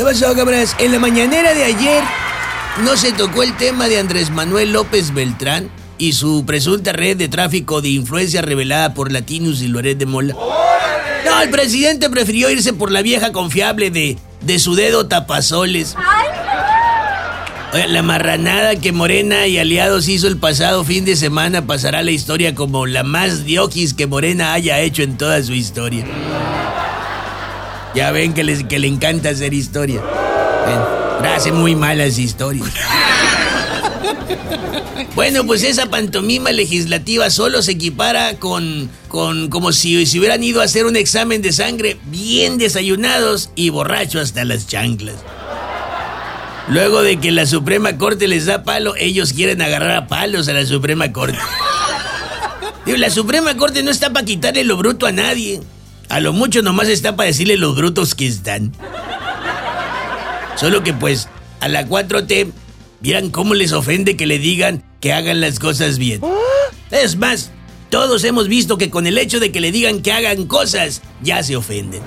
¿Qué pasó, cabras? En la mañanera de ayer no se tocó el tema de Andrés Manuel López Beltrán y su presunta red de tráfico de influencia revelada por Latinus y Loret de Mola. No, el presidente prefirió irse por la vieja confiable de, de su dedo tapazoles. La marranada que Morena y aliados hizo el pasado fin de semana pasará a la historia como la más diokis que Morena haya hecho en toda su historia. Ya ven que, les, que le encanta hacer historia. Ven, hace muy malas historias. Bueno, pues esa pantomima legislativa solo se equipara con, con como si, si hubieran ido a hacer un examen de sangre bien desayunados y borrachos hasta las chanclas. Luego de que la Suprema Corte les da palo, ellos quieren agarrar a palos a la Suprema Corte. Digo, la Suprema Corte no está para quitarle lo bruto a nadie. A lo mucho nomás está para decirle los brutos que están. Solo que pues, a la 4T, vieran cómo les ofende que le digan que hagan las cosas bien. Es más, todos hemos visto que con el hecho de que le digan que hagan cosas, ya se ofenden.